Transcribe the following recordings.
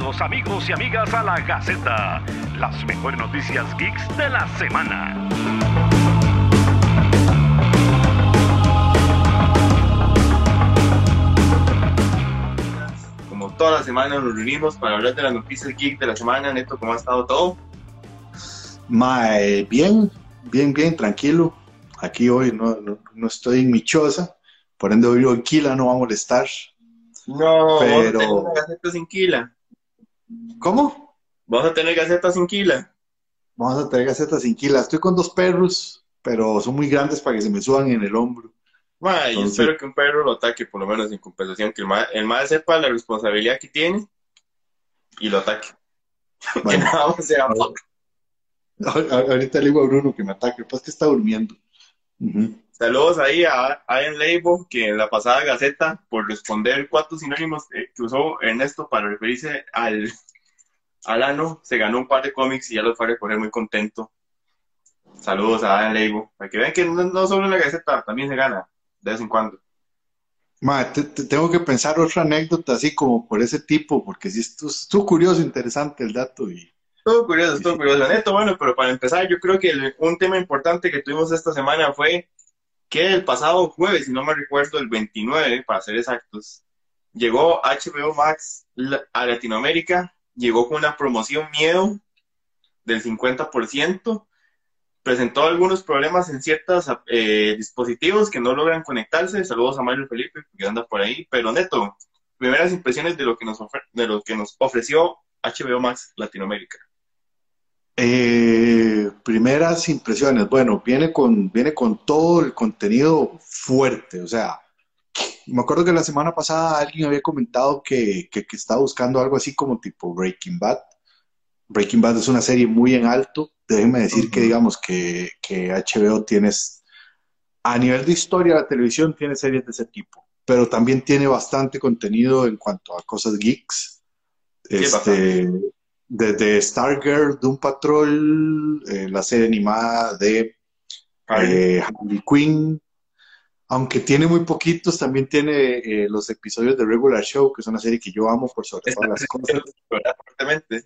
Bienvenidos amigos y amigas a la Gaceta, las mejores noticias geeks de la semana. Como toda la semana nos reunimos para hablar de las noticias geek de la semana. Neto, ¿cómo ha estado todo? Mae, bien, bien, bien, tranquilo. Aquí hoy no, no, no estoy en mi choza, por ende hoy tranquila, no va a molestar. No, Pero- tener una gaceta sin quila. ¿Cómo? Vamos a tener gaceta sin quila. Vamos a traer gacetas sin quila. Estoy con dos perros, pero son muy grandes para que se me suban en el hombro. Ma, yo Entonces- espero que un perro lo ataque, por lo menos en compensación, que el ma, el ma sepa la responsabilidad que tiene y lo ataque. Que Bueno, nada más sea ahorita le digo a Bruno que me ataque, pues que está durmiendo. Ujú. Saludos ahí a Ian Leibo, que en la pasada gaceta, por responder cuatro sinónimos eh, que usó Ernesto para referirse al, al ano, se ganó un par de cómics y ya los fue a recoger muy contento. Saludos a Ian Leibo, para que vean que no, no solo en la gaceta, también se gana, de vez en cuando. Mae, te- te- tengo que pensar otra anécdota así como por ese tipo, porque sí estuvo, estuvo curioso, interesante el dato. Y... Todo curioso, todo curioso. Neto, bueno, pero para empezar, yo creo que el- un tema importante que tuvimos esta semana fue que el pasado jueves, si no me recuerdo, el 29, para ser exactos, llegó HBO Max a Latinoamérica, llegó con una promoción miedo del 50%, presentó algunos problemas en ciertos eh, dispositivos que no logran conectarse. Saludos a Mario Felipe, que anda por ahí. Pero Neto, primeras impresiones de lo que nos, de lo que nos ofreció HBO Max Latinoamérica. Eh, primeras impresiones. Bueno, viene con, viene con todo el contenido fuerte. O sea, me acuerdo que la semana pasada alguien había comentado que, que, que estaba buscando algo así como tipo Breaking Bad. Breaking Bad es una serie muy en alto. Déjenme decir que, digamos, que, que HBO tienes, a nivel de historia, la televisión tiene series de ese tipo, pero también tiene bastante contenido en cuanto a cosas geeks. Este, desde Stargirl, Doom Patrol, eh, la serie animada de eh, Harley Quinn, aunque tiene muy poquitos, también tiene eh, los episodios de Regular Show, que es una serie que yo amo por sobre todas las cosas. Fuertemente.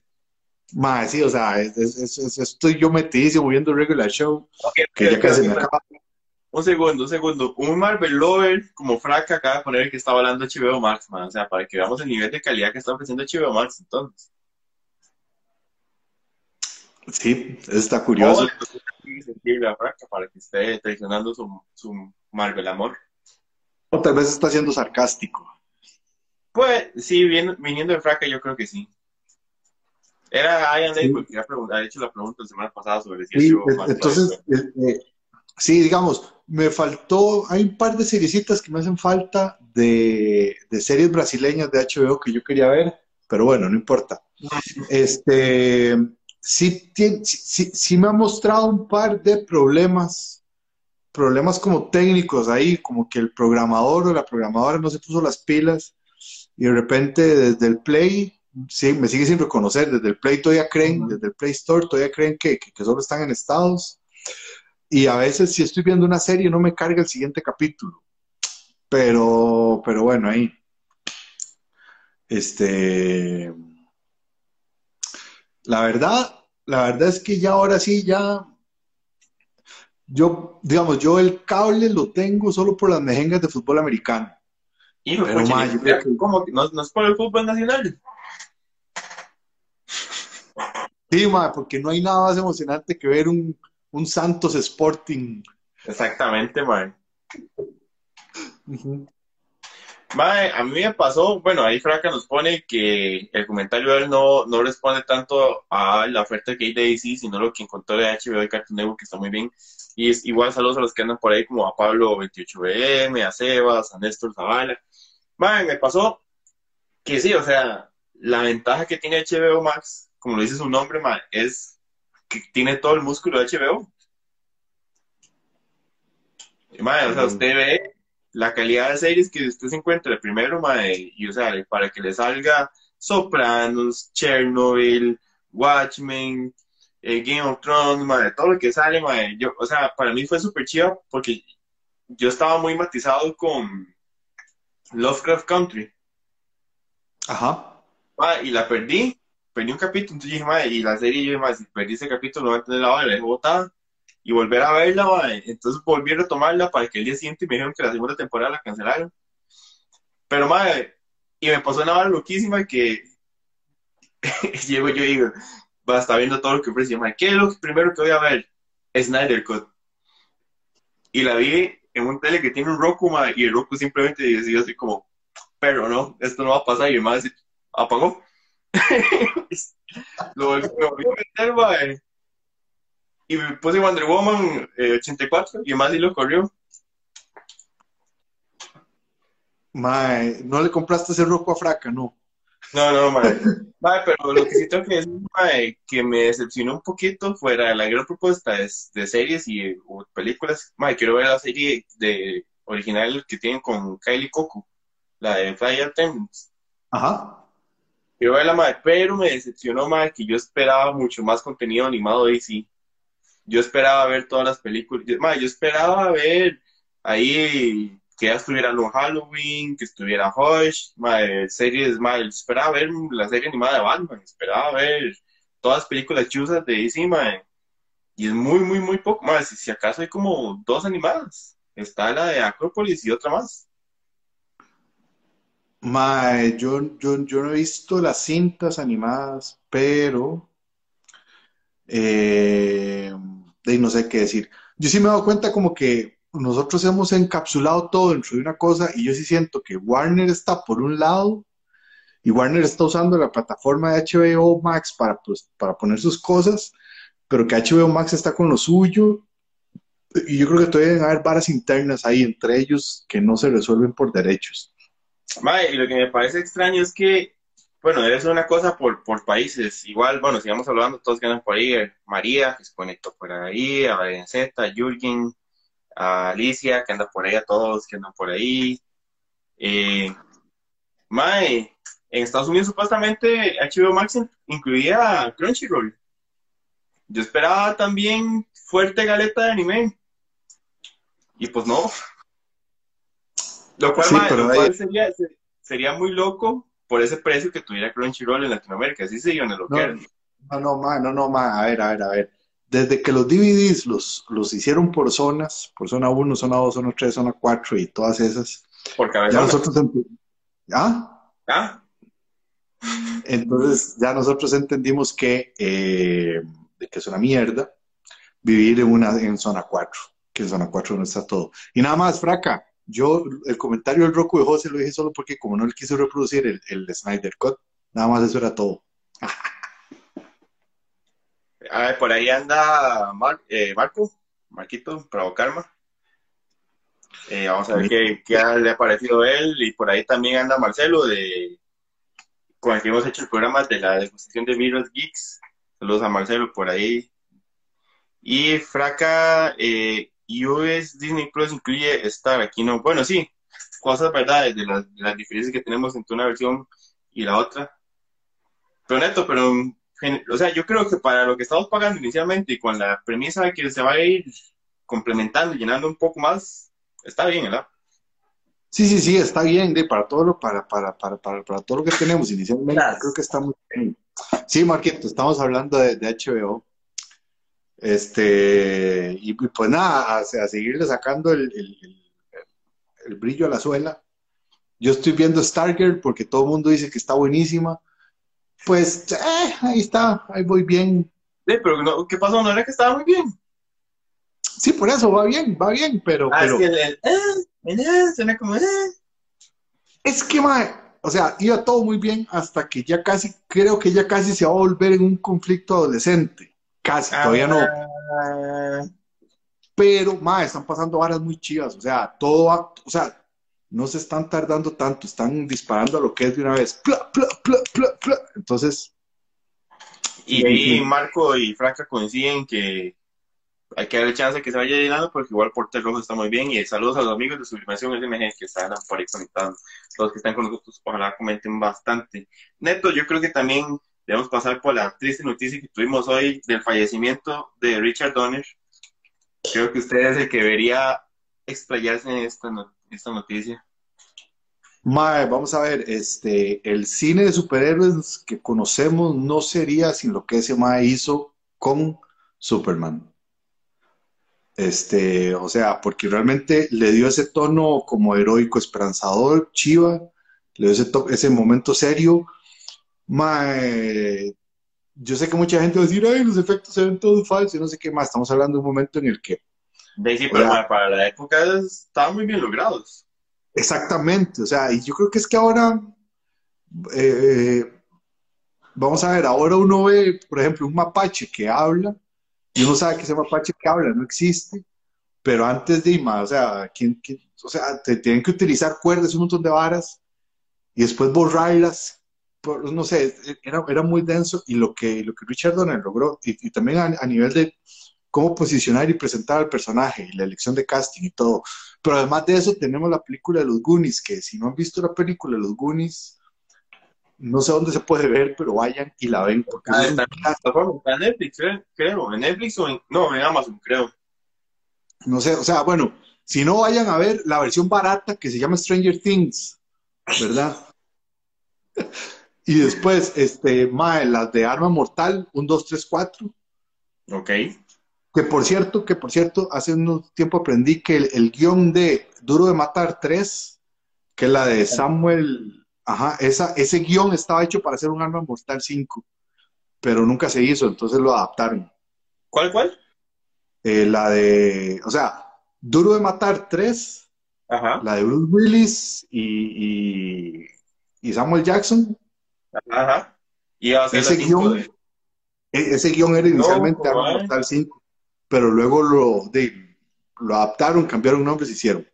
Mae, sí, o sea, es- es- es- es- estoy yo metidísimo viendo Regular Show, Ok, que ya casi me acaba. Un segundo, un segundo. Un Marvel Lover como Fraca acaba de poner que estaba hablando HBO Max, man. O sea, para que veamos el nivel de calidad que está ofreciendo HBO Max, entonces. Sí, eso está curioso. Fraca para que esté traicionando su, su Marvel amor. O tal vez está siendo sarcástico. Pues, sí, bien- viniendo de Fraca, yo creo que sí. Era Ian Sí. Label que había pregun- había hecho la pregunta la semana pasada sobre si Sí, es- Max. entonces, eh, eh, sí, digamos, me faltó, hay un par de seriecitas que me hacen falta de, de series brasileñas de HBO que yo quería ver, pero bueno, no importa. Este, sí, sí, sí- me ha mostrado un par de problemas, problemas como técnicos ahí, como que el programador o la programadora no se puso las pilas y de repente desde el Play, sí, me sigue sin reconocer, desde el Play todavía creen, desde el Play Store todavía creen que, que, que solo están en Estados. Y a veces si estoy viendo una serie no me carga el siguiente capítulo. Pero, pero bueno, ahí. Este. La verdad, la verdad es que ya ahora sí, ya. Yo, digamos, yo el cable lo tengo solo por las mejengas de fútbol americano. Hijo, Pero, ma, yo creo que- ¿cómo no, no es por el fútbol nacional? Sí, ma, porque no hay nada más emocionante que ver un, un Santos Sporting. Exactamente, man. Ujú. Mae, a mí me pasó, bueno, ahí Fraca nos pone que el comentario de él no, no responde tanto a la oferta que hay de DC, sino lo que encontró de HBO y Cartoon Network, que está muy bien. Y es igual saludos a los que andan por ahí, como a Pablo 28BM, a Sebas, a Néstor Zavala. Mae, me pasó que sí, o sea, la ventaja que tiene HBO Max, como lo dice su nombre, mae, es que tiene todo el músculo de HBO. Mae, o sea, usted ve la calidad de series que usted se encuentra primero, mae, y o sea, para que le salga Sopranos, Chernobyl, Watchmen, eh, Game of Thrones, mae, todo lo que sale, mae, yo, o sea, para mí fue súper chido porque yo estaba muy matizado con Lovecraft Country. Ajá. Y la perdí, perdí un capítulo, entonces dije, ma, y la serie, yo dije, ma, si perdí ese capítulo, no voy a tener la hora, la dejé botada, y volver a verla, entonces volví a retomarla para que el día siguiente me dijeron que la segunda temporada la cancelaron. Pero, ma, y me pasó una hora loquísima que llego yo y digo, va a estar viendo todo lo que ofrece, ma, ¿qué es lo primero que voy a ver? Snyder Cut. Y la vi en un tele que tiene un Roku, ma, y el Roku simplemente decidió así como, pero no, esto no va a pasar, y el ma apagó. lo volví a meter, ma, y puse Wonder Woman eh, 84, y ma sí lo corrió. Mae, no le compraste ese Roku a Fraca, no. No, no, mae. Mae, pero lo que sí tengo que decir, mae, que me decepcionó un poquito fuera de la gran propuesta de, de series y o películas. Mae, quiero ver la serie de original que tienen con Kylie Coco, la de Fire Attendants. Ajá. Quiero verla, mae, pero me decepcionó, mae, que yo esperaba mucho más contenido animado de DC. Yo esperaba ver todas las películas. Mae, yo esperaba ver ahí que ya estuviera Long Halloween, que estuviera Hush, mae, series, mae, esperaba ver la serie animada de Batman, esperaba ver todas las películas chusas de DC, mae, y es muy, muy, muy poco, mae, si, si acaso hay como dos animadas, está la de Acropolis y otra más. Mae, yo, yo, yo no he visto las cintas animadas, pero eh, de no sé qué decir. Yo sí me he dado cuenta como que nosotros hemos encapsulado todo dentro de una cosa y yo sí siento que Warner está por un lado y Warner está usando la plataforma de HBO Max para, pues, para poner sus cosas, pero que HBO Max está con lo suyo y yo creo que todavía deben haber varas internas ahí entre ellos que no se resuelven por derechos. Mae, y lo que me parece extraño es que, bueno, debe ser una cosa por, por países. Igual, bueno, sigamos hablando, todos que andan por ahí. María, que se conectó por ahí, a Valenceta, a Jürgen, a Alicia, que anda por ahí, a todos que andan por ahí. Eh, mae, en Estados Unidos supuestamente HBO Max in- incluía Crunchyroll. Yo esperaba también fuerte galeta de anime. Y pues no. Lo cual, Sí, mae, lo sería, se- sería muy loco por ese precio que tuviera Crunchyroll en Latinoamérica. Así se iban a lo que No, era. no, no, ma, no, no, ma, a ver, a ver, a ver. Desde que los DVDs los, los hicieron por zonas, por zona 1, zona 2, zona 3, zona 4 y todas esas, Por ya nosotros, ¿ah? Ah, Entonces ya nosotros entendimos que, eh, que es una mierda vivir en una en zona 4, que en zona 4 no está todo. Y nada más, fraca, yo el comentario del Roku de José lo dije solo porque como no él quiso reproducir el, el Snyder Cut, nada más eso era todo. a ver, por ahí anda eh, Marco, Marquito, Bravo Karma. Eh, vamos a ver qué, le ha parecido él. Y por ahí también anda Marcelo, de, con el que hemos hecho el programa de la degustación de Mirrors Geeks. Saludos a Marcelo por ahí. Y Fraca, eh, US Disney Plus incluye Star, aquí no. Bueno, sí, cosas verdades de las, de las diferencias que tenemos entre una versión y la otra. Pero neto, pero, o sea, yo creo que para lo que estamos pagando inicialmente y con la premisa de que se va a ir complementando, llenando un poco más, está bien, ¿verdad? Sí, sí, sí, está bien, de, para todo lo, para, para, para, para, para todo lo que tenemos inicialmente, creo que está muy bien. Sí, Marquito, estamos hablando de, de HBO. Este, y, y pues nada, a, a seguirle sacando el, el- el- el brillo a la suela. Yo estoy viendo Stargirl porque todo el mundo dice que está buenísima. Pues, eh, ahí está, ahí voy bien. Sí, pero no, ¿qué pasó? ¿No era que estaba muy bien? Sí, por eso va bien, va bien, pero, Ah, pero es que eh, el, suena como. Es que, mae, o sea, iba todo muy bien hasta que ya casi, creo que ya casi se va a volver en un conflicto adolescente. Casi, todavía no. Ah, Pero, mae, están pasando varas muy chivas. O sea, todo va, o sea, no se están tardando tanto, están disparando a lo que es de una vez. Pla, pla, pla. Entonces, Y ahí. Marco y Franca coinciden que hay que darle chance que se vaya llenando porque igual Porter Rojo está muy bien. Y saludos a los amigos de Sublimación SMG que están por ahí conectados. Los que están con nosotros, ojalá comenten bastante. Neto, yo creo que también debemos pasar por la triste noticia que tuvimos hoy del fallecimiento de Richard Donner. Creo que usted es el que debería explayarse en esta, no- esta noticia. Mae, vamos a ver, este, el cine de superhéroes que conocemos no sería sin lo que ese Mae hizo con Superman. Este, o sea, porque realmente le dio ese tono como heroico, esperanzador, chiva, le dio ese, ese momento serio. Mae, yo sé que mucha gente va a decir, ay, los efectos se ven todos falsos y no sé qué más. Estamos hablando de un momento en el que. Sí, pero para la época estaban muy bien logrados. Exactamente, o sea, y yo creo que es que ahora, eh, vamos a ver, ahora uno ve, por ejemplo, un mapache que habla, y uno sabe que ese mapache que habla no existe, pero antes de IMA, o sea, ¿quién, o sea, te tienen que utilizar cuerdas, un montón de varas, y después borrarlas, por, no sé, era, era muy denso, y lo que, lo que Richard Donner logró, y, también a nivel de cómo posicionar y presentar al personaje, y la elección de casting y todo, pero además de eso tenemos la película de los Goonies, que si no han visto la película de los Goonies, no sé dónde se puede ver, pero vayan y la ven. Porque ah, está, en Netflix, creo. En Netflix o en, no, en Amazon, creo. No sé, o sea, bueno, si no vayan a ver la versión barata que se llama Stranger Things, ¿verdad? Y después, este, Mae, las de Arma Mortal, 1, 2, 3, 4. Ok. Que por cierto, que por cierto, hace un tiempo aprendí que el, guion de Duro de Matar 3, que es la de Samuel, ajá, esa, ese guion estaba hecho para hacer un arma mortal 5, pero nunca se hizo, entonces lo adaptaron. ¿Cuál, cuál? Eh, la de, o sea, Duro de Matar 3, ajá. la de Bruce Willis y, y, Samuel Jackson. Ajá. Y ese guion, e, ese guion era inicialmente Arma Mortal 5 pero luego lo, de, lo adaptaron, cambiaron nombres, hicieron.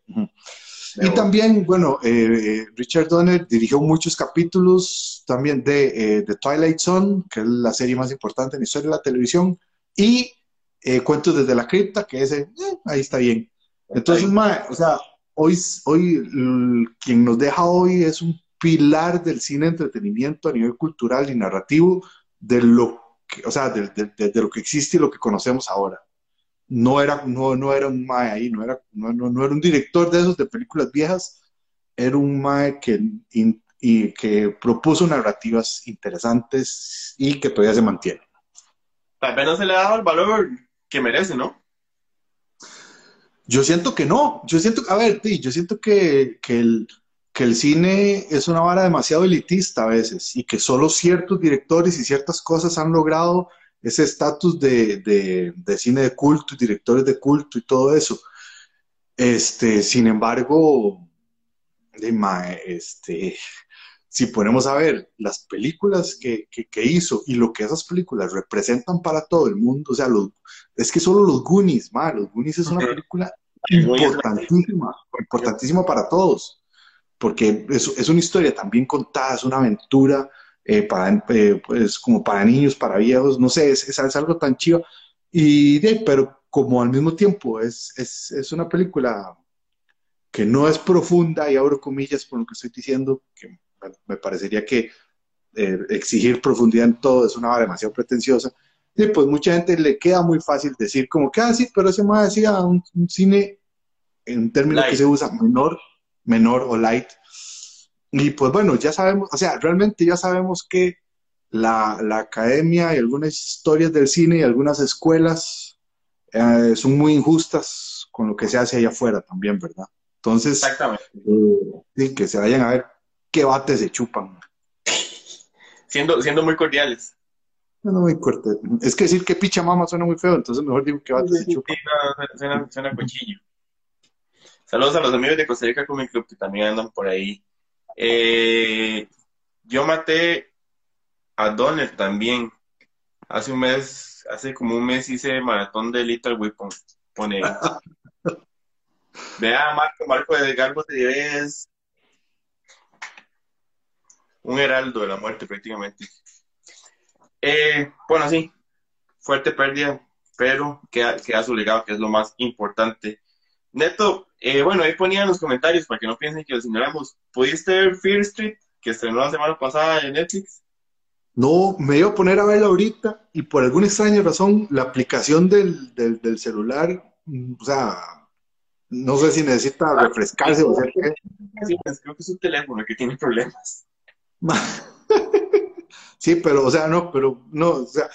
Y también, bueno, eh, Richard Donner dirigió muchos capítulos también de eh, The Twilight Zone, que es la serie más importante en la historia de la televisión, y eh, Cuentos desde la cripta, que ese, ahí está bien. Entonces, o sea, hoy, hoy quien nos deja hoy es un pilar del cine de entretenimiento a nivel cultural y narrativo de lo que, o sea, de lo que existe y lo que conocemos ahora no era, no, no era un mae ahí, no era, no, no, era un director de esos de películas viejas, era un mae que, y, que propuso narrativas interesantes y que todavía se mantiene. Tal vez no se le ha dado el valor que merece, ¿no? Yo siento que no, yo siento, a ver, yo siento que, que, el, que el cine es una vara demasiado elitista a veces y que solo ciertos directores y ciertas cosas han logrado ese estatus de, cine de culto y directores de culto y todo eso. Este, sin embargo, este, si ponemos a ver las películas que, hizo y lo que esas películas representan para todo el mundo, o sea, es que solo los Goonies, los Goonies es una película importantísima, importantísima para todos, porque es, es una historia tan bien contada, es una aventura, eh, para, eh, pues, como para niños, para viejos, no sé, es, es, algo tan chido. Y de, pero como al mismo tiempo es, es, es, una película que no es profunda, y abro comillas por lo que estoy diciendo, que me parecería que eh, exigir profundidad en todo es una demasiado pretenciosa. Y pues mucha gente le queda muy fácil decir como que, ah, sí, pero ese más decía un, cine, en un término que se usa, menor, menor o light, y pues bueno, ya sabemos, o sea, realmente ya sabemos que la, academia y algunas historias del cine y algunas escuelas eh, son muy injustas con lo que se hace allá afuera también, ¿verdad? Entonces, Exactamente. sí, que se vayan a ver qué bates se chupan. Siendo, siendo muy cordiales. No, muy corto. Es que decir que picha mama suena muy feo, entonces mejor digo que bates se chupan. suena, suena cochillo. Saludos a los amigos de Costa Rica Comic Club que también andan por ahí eh, yo maté a Donner también. Hace un mes, hace como un mes hice maratón de Little Weapon. Pone. Vea, Marco, Marco de Garbo es un heraldo de la muerte prácticamente. Eh, bueno, sí, fuerte pérdida, pero queda, queda su legado, que es lo más importante. Neto, eh, bueno, ahí ponía en los comentarios para que no piensen que los ignoramos. ¿Pudiste ver Fear Street, que estrenó la semana pasada en Netflix? No, me iba a poner a verla ahorita y por alguna extraña razón la aplicación del, celular, mm, o sea, No sé si necesita refrescarse o hacer qué. Sí, pues, creo que es un teléfono que tiene problemas. Sí, pero, o sea, no, pero no, o sea,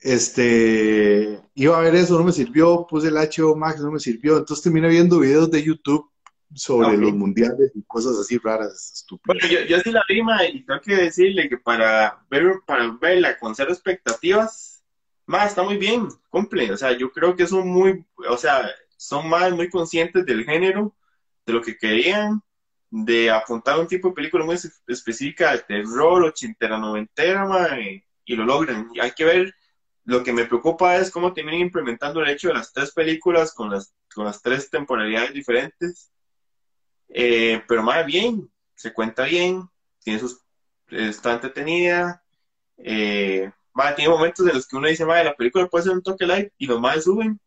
este, iba a ver eso, no me sirvió, puse el HBO Max, no me sirvió, entonces terminé viendo videos de YouTube sobre los mundiales y cosas así raras, estúpidas. Bueno, yo, yo sí la vi, ma, y tengo que decirle que para, ver, para verla con cero expectativas, ma, está muy bien, cumple. O sea, yo creo que son muy, o sea, son más muy conscientes del género, de lo que querían, de apuntar un tipo de película muy es- específica de terror, ochentera, noventera, ma, y, y lo logran. Y hay que ver, lo que me preocupa es cómo terminan implementando el hecho de las tres películas con las, con las tres temporalidades diferentes. Eh, pero más bien, se cuenta bien, tiene sus, está entretenida, eh, tiene momentos en los que uno dice, madre, la película puede ser un toque light y los más suben.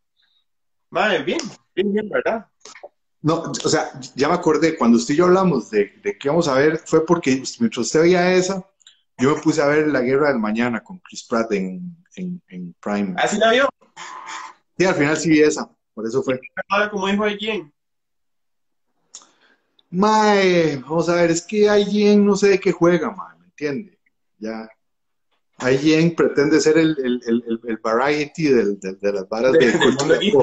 Madre, bien, bien, bien, ¿verdad? No, o sea, ya me acordé, cuando usted y yo hablamos de, de qué vamos a ver, fue porque mientras usted veía esa, yo me puse a ver La Guerra del Mañana con Chris Pratt en, en, en Prime. Así la vio, Sí, al final sí vi esa, por eso fue. ahora como dijo alguien, Mae, vamos a ver, es que alguien no sé de qué juega, mae, ¿me entiende? Ya. Alguien pretende ser el, el, el, el- el variety del, del- de las varas Del de mundo geek.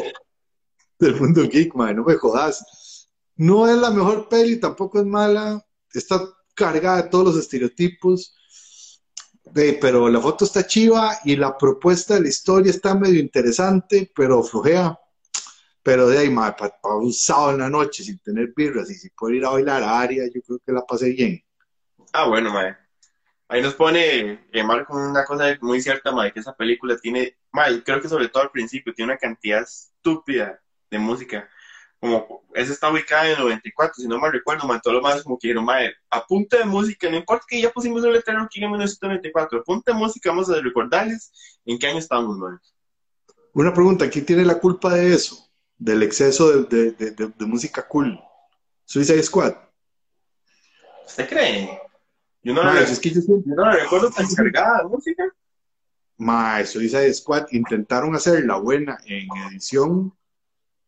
Del mundo geek, mae, no me jodas. No es la mejor peli, tampoco es mala. Está cargada de todos los estereotipos. De- pero la foto está chiva y la propuesta de la historia está medio interesante, pero flojea. Pero de ahí, para un sábado en la noche sin tener birras y sin poder ir a bailar a área, yo creo que la pasé bien. ah, bueno, madre. Ahí nos pone eh, Marco una cosa muy cierta, madre, que esa película tiene, madre, creo que sobre todo al principio, tiene una cantidad estúpida de música. Como esa está ubicada en el 94, si no me recuerdo, man, todo lo más como que dijeron, madre, a punta de música, no importa que ya pusimos un letrero aquí en 1994, a punta de música vamos a recordarles en qué año estamos, madre. Una pregunta, ¿quién tiene la culpa de eso? Del exceso de, de- de- de- música cool. Suicide Squad. ¿Usted cree? Yo no, Mae, la, es que yo siempre- yo no la recuerdo tan cargada de música. Mae, Suicide Squad intentaron hacer la buena en edición,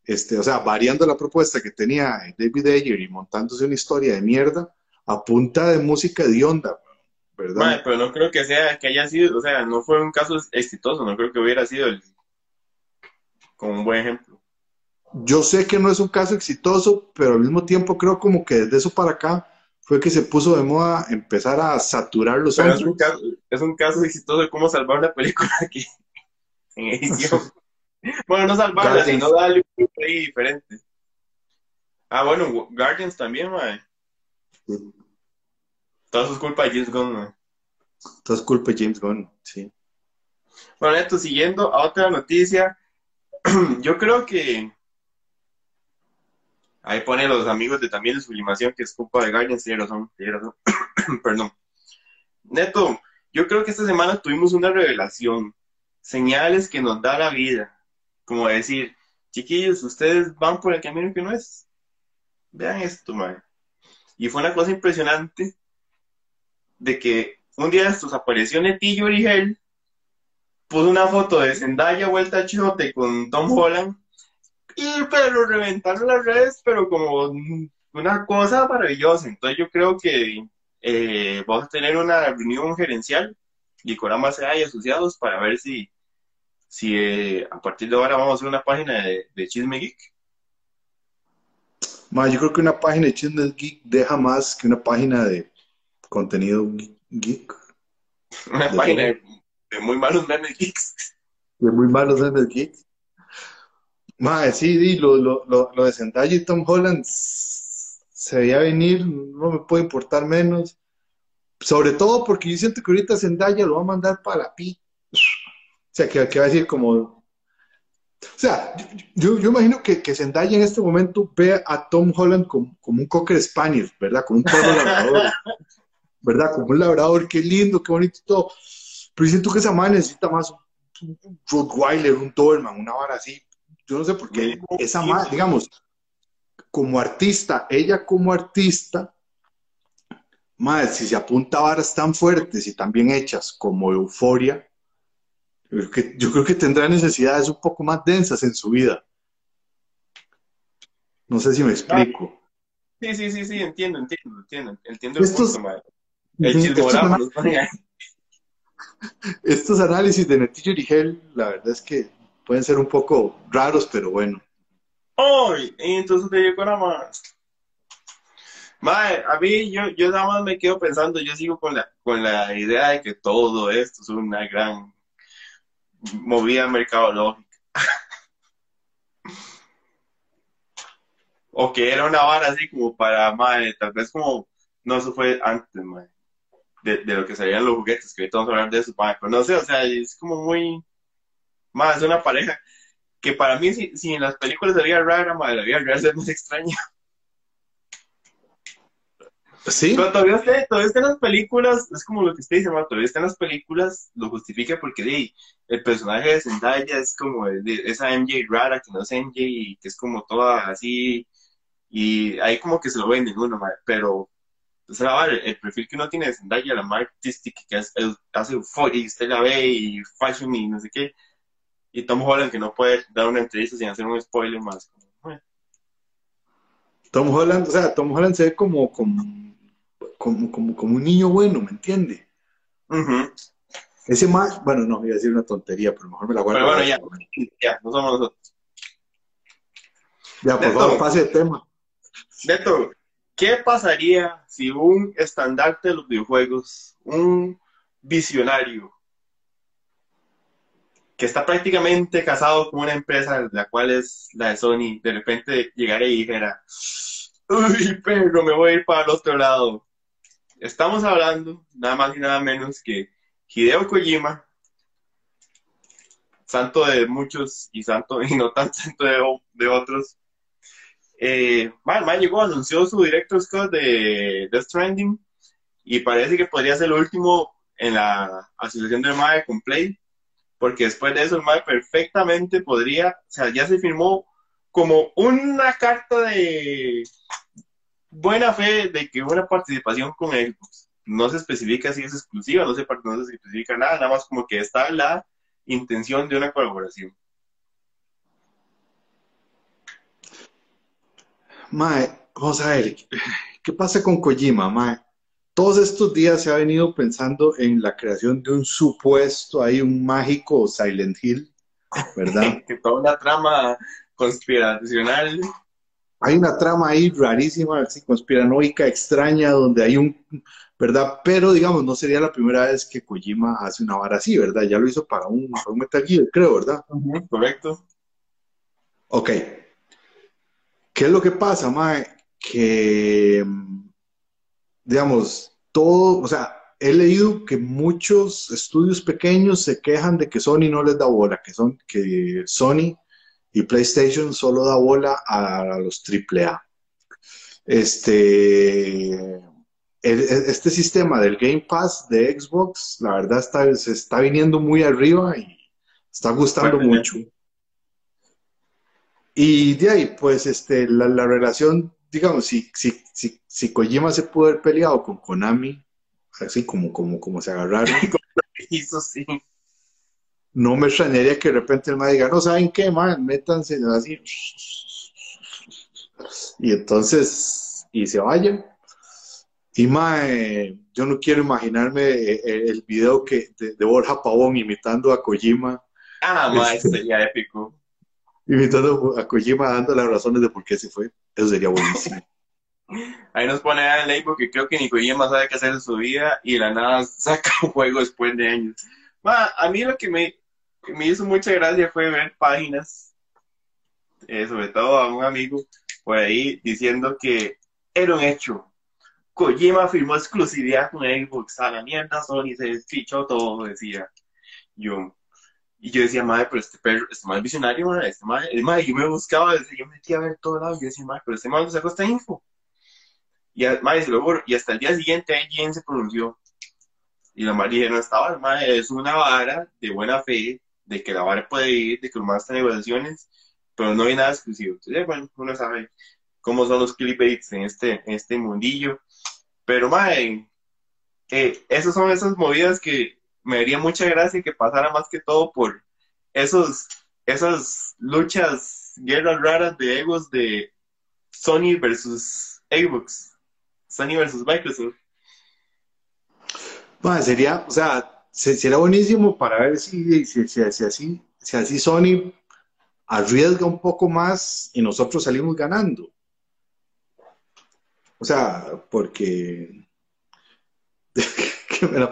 este, o sea, variando la propuesta que tenía David Ayer y montándose una historia de mierda a punta de música de onda, ¿verdad? Mae, pero no creo que sea, que haya sido, o sea, no fue un caso exitoso, no creo que hubiera sido el, como un buen ejemplo. Yo sé que no es un caso exitoso, pero al mismo tiempo creo como que desde eso para acá fue que se puso de moda empezar a saturar los es un caso, es un caso exitoso de cómo salvar una película aquí en edición. Bueno, no salvarla, sino darle un toque ahí diferente. Ah, bueno, Guardians también, mae. Todo eso es culpa de James Gunn, mae. Todo es culpa de James Gunn, sí. Bueno, esto siguiendo a otra noticia, yo creo que ahí ponen los amigos de también de sublimación que es culpa de Guardians, tiene razón, tiene razón. Perdón. Neto, yo creo que esta semana tuvimos una revelación, señales que nos da la vida, como decir, chiquillos, ustedes van por el camino que no es. Vean esto, man. Y fue una cosa impresionante de que un día de estos apareció Netillo Origel puso una foto de Zendaya vuelta a chidote con Tom Holland y pero reventaron las redes, pero como una cosa maravillosa. Entonces yo creo que eh, vamos a tener una reunión gerencial y con ambas y asociados para ver si, si eh, a partir de ahora vamos a hacer una página de, de Chisme Geek. Ma, yo creo que una página de Chismes Geek deja más que una página de contenido geek. Una De página de, de muy malos memes geeks. De muy malos memes geek. Ma, sí, sí, lo, lo, lo, lo de Zendaya y Tom Holland se veía venir, no me puede importar menos. Sobre todo porque yo siento que ahorita Zendaya lo va a mandar para la pi. O sea, que, va a decir como... O sea, yo, imagino que, que Zendaya en este momento ve a Tom Holland como, un cocker spaniel, ¿verdad? Como un perro labrador, ¿verdad? Como un labrador, qué lindo, qué bonito y todo. Pero siento que esa madre necesita más un, un Rottweiler, un Doberman, una vara así. Yo no sé por qué esa madre, digamos, como artista, ella como artista, madre, si se apunta a varas tan fuertes y tan bien hechas como Euforia, yo creo que, yo creo que tendrá necesidades un poco más densas en su vida. No sé si me explico. Sí, sí, sí, sí, entiendo, entiendo, entiendo. Entiendo el Estos- punto, mae. El chismorama estos- análisis de Netillo y Hell, la verdad es que pueden ser un poco raros, pero bueno. ¡Ay! Entonces te llegó la más. Mae, a mí yo, yo nada más me quedo pensando, yo sigo con la, con la idea de que todo esto es una gran movida mercadológica. o que era una vara así como para, mae, tal vez como, no, eso fue antes, de, de lo que salían los juguetes, que ahorita vamos a hablar de eso, mae, pero no sé, o sea, es como muy, más es una pareja que para mí, si, si en las películas sería rara, madre, la vida real es más extraña. Sí, Pero todavía está, todavía está en las películas, es como lo que usted dice, ma, todavía está en las películas, lo justifica porque el personaje de Zendaya es como de esa MJ rara, que no es MJ y que es como toda así, y ahí como que se lo venden uno, pero o sea, el perfil que uno tiene de Zendaya, la más artística, que es- es- hace euforia y usted la ve y fashion y no sé qué, y Tom Holland que no puede dar una entrevista sin hacer un spoiler más. como, bueno. Tom Holland, o sea, Tom Holland se ve como, como, como, como, como un niño bueno, ¿me entiende? Ujú. Ese más, bueno, no, iba a decir una tontería, pero mejor me la guardo. Pero bueno, ya, ya, no somos nosotros. Ya, por Neto. favor, pase de tema. Beto, ¿qué pasaría si un estandarte de los videojuegos, un visionario, que está prácticamente casado con una empresa, la cual es la de Sony, de repente llegara y dijera, uy, perro, me voy a ir para el otro lado? Estamos hablando nada más y nada menos que Hideo Kojima, santo de muchos y santo y no tan santo de, de otros, eh, man, llegó, anunció su director Scott de Death Stranding y parece que podría ser el último en la asociación de MAE con Play, porque después de eso el MAE perfectamente podría, o sea, ya se firmó como una carta de buena fe de que una participación con Xbox. No se especifica si es exclusiva, no se, no se especifica nada, nada más como que está la intención de una colaboración. Mae, vamos a ver, ¿qué pasa con Kojima, Mae? Todos estos días se ha venido pensando en la creación de un supuesto, ahí un mágico Silent Hill, ¿verdad? que toda una trama conspiracional. Hay una trama ahí rarísima, así, conspiranoica, extraña, donde hay un, ¿verdad? Pero, digamos, no sería la primera vez que Kojima hace una vara así, ¿verdad? Ya lo hizo para un, para un Metal Gear, creo, ¿verdad? Correcto. Ok. ¿Qué es lo que pasa, Mae? Que, mm, digamos, todo, o sea, he leído que muchos estudios pequeños se quejan de que Sony no les da bola, que son, que Sony y PlayStation solo da bola a, a los AAA. Este, el- este sistema del Game Pass de Xbox, la verdad está, se está viniendo muy arriba y está gustando mucho. Y de ahí, pues, este, la, la relación, digamos, si, si, si, si Kojima se pudo haber peleado con Konami, así como, como, como se agarraron, Eso sí. No me extrañaría que de repente el man diga, no, ¿saben qué, man? Métanse así. Y entonces, y se vayan. Y mae, yo no quiero imaginarme eh, eh, el video que, de, de Borja Pavón imitando a Kojima, Ah, ma, Este- sería épico. imitando a Kojima dando las razones de por qué se fue. Eso sería buenísimo. Ahí nos pone a label que creo que ni Kojima sabe qué hacer en su vida y de la nada saca un juego después de años. Ma, a mí lo que me, me hizo mucha gracia fue ver páginas, eh, sobre todo a un amigo por ahí diciendo que era un hecho. Kojima firmó exclusividad con Xbox, a la mierda Sony se fichó todo, decía yo. Y yo decía, madre, pero este perro, este más visionario, madre, este el madre, yo me buscaba, yo me metía a ver todo lado, yo decía, madre, pero este madre sacó esta info. Y, madre, se lo y hasta el día siguiente alguien se pronunció. Y la madre dijeron, esta vara, madre, es una vara de buena fe, de que la vara puede ir, de que más negociaciones, pero no hay nada exclusivo. Entonces, bueno, uno sabe cómo son los clickbaits en este, en este mundillo. Pero, madre, eh, esas son esas movidas que me daría mucha gracia que pasara más que todo por esos, esas luchas, guerras raras de egos de Sony versus Xbox. Sony versus Microsoft. Bueno, sería, o sea, sería buenísimo para ver si, si, si, así, si así Sony arriesga un poco más y nosotros salimos ganando. O sea, porque... que me la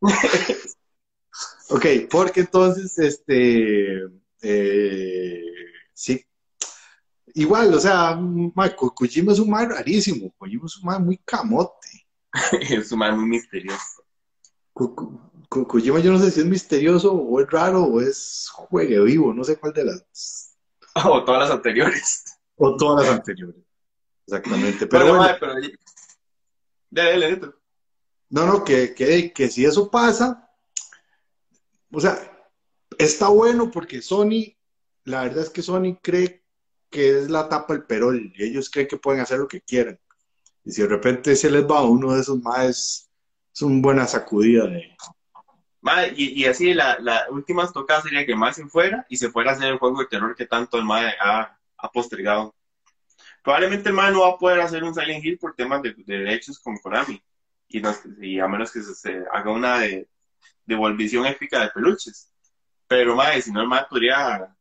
ok, porque entonces, este... Eh, sí. Igual, o sea, Kojima es un mal rarísimo, Kojima es un mal muy camote. es un mal muy misterioso. Kojima yo no sé si es misterioso o es raro o es juegue vivo, no sé cuál de las. O todas las anteriores. O todas las anteriores. Exactamente. Pero, bueno, pero... No, no, que, que, que si eso pasa, o sea, está bueno porque Sony, la verdad es que Sony cree que es la tapa del perol y ellos creen que pueden hacer lo que quieran. Y si de repente se les va uno de esos más, es una buena sacudida de, y, así la, la última tocada sería que más se fuera y se fuera a hacer el juego de terror que tanto el MAE ha, ha postergado. Probablemente el MAE no va a poder hacer un Silent Hill por temas de, derechos con Konami. Y, no, y, a menos que se, haga una de, devolvición épica de peluches. Pero MAE, si no el MAE podría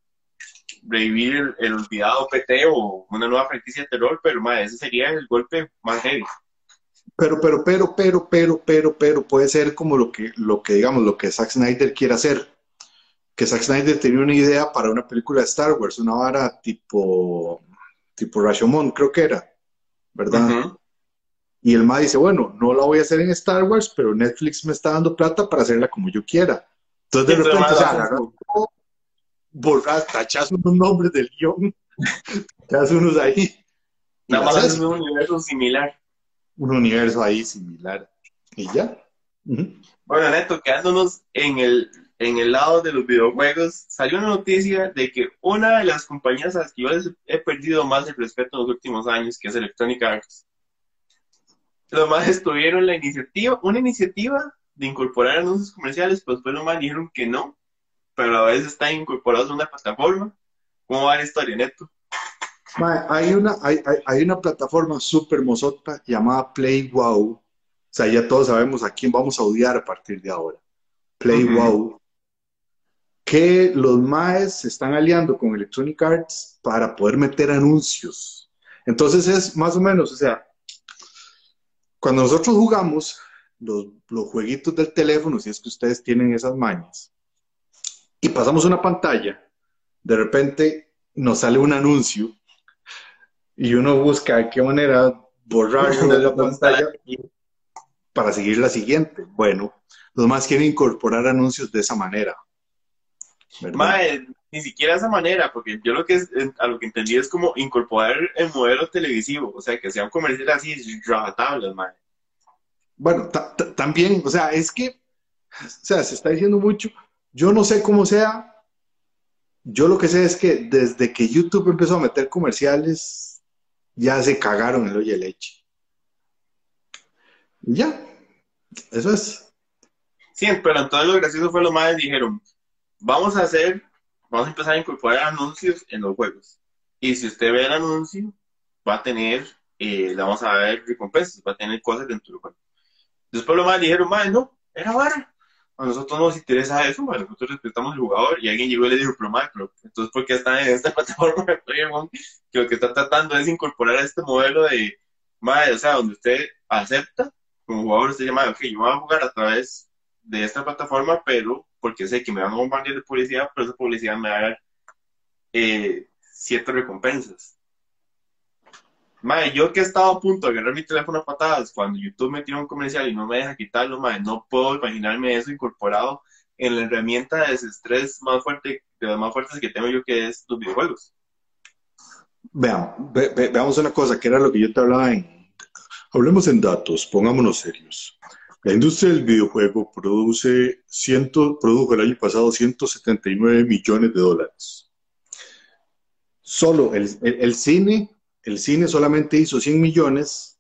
revivir el, olvidado PT o una nueva franquicia de terror, pero MAE, ese sería el golpe más heavy. Pero, pero, pero, pero, pero, pero, pero, puede ser como lo que, lo que digamos, lo que Zack Snyder quiere hacer. Que Zack Snyder tenía una idea para una película de Star Wars, una vara tipo, tipo Rashomon, creo que era, ¿verdad? Y el MA dice, bueno, no la voy a hacer en Star Wars, pero Netflix me está dando plata para hacerla como yo quiera. Entonces de repente se agarró, borrar, tachas unos nombres del guion, tachas unos ahí. Nada más es un universo similar un universo ahí similar. Y ya. Bueno, Neto, quedándonos en el, en el lado de los videojuegos, salió una noticia de que una de las compañías a las que yo les he perdido más el respeto en los últimos años, que es Electronic Arts, los más estuvieron la iniciativa, una iniciativa de incorporar anuncios comerciales, pues después los más dijeron que no, pero a veces están incorporados en una plataforma. ¿Cómo va la historia, Neto? Hay, una, hay, hay, una plataforma súper mozota llamada PlayWow. O sea, ya todos sabemos a quién vamos a odiar a partir de ahora. PlayWow. Que los MAES se están aliando con Electronic Arts para poder meter anuncios. Entonces es más o menos, o sea, cuando nosotros jugamos los, los jueguitos del teléfono, si es que ustedes tienen esas mañas, y pasamos una pantalla, de repente nos sale un anuncio y uno busca de qué manera borrar de la pantalla para seguir la siguiente. Bueno, los más quieren incorporar anuncios de esa manera. Mae, ni siquiera esa manera, porque yo lo que es, a lo que entendí es como incorporar el modelo televisivo, o sea, que sea un comercial así rajatables, mae. Bueno, también, o sea, es que, o sea, se está diciendo mucho, yo no sé cómo sea, yo lo que sé es que desde que YouTube empezó a meter comerciales, ya se cagaron el oye leche. Ya, eso es. Sí, pero entonces lo gracioso fue lo más dijeron, vamos a hacer, vamos a empezar a incorporar anuncios en los juegos. Y si usted ve el anuncio, va a tener, eh, vamos a dar recompensas, va a tener cosas dentro del juego. Después lo más dijeron, más no, era vara. A nosotros nos interesa eso, nosotros respetamos al jugador y alguien llegó y le dijo, pero, entonces, ¿por qué están en esta plataforma que lo que está tratando es incorporar este modelo de, madre, o sea, donde usted acepta como jugador, usted llama, ok, yo voy a jugar a través de esta plataforma, pero porque sé que me van a bombardear de publicidad, pero esa publicidad me va a dar eh, ciertas recompensas. Madre, yo que he estado a punto de agarrar mi teléfono a patadas cuando YouTube me tira un comercial y no me deja quitarlo, madre, no puedo imaginarme eso incorporado en la herramienta de desestrés más fuerte, de las más fuertes que tengo yo, que es los videojuegos. Veamos, veamos una cosa, que era lo que yo te hablaba en... Hablemos en datos, pongámonos serios. La industria del videojuego produce ciento, produjo el año pasado 179 millones de dólares. Solo el, el cine el cine solamente hizo 100 millones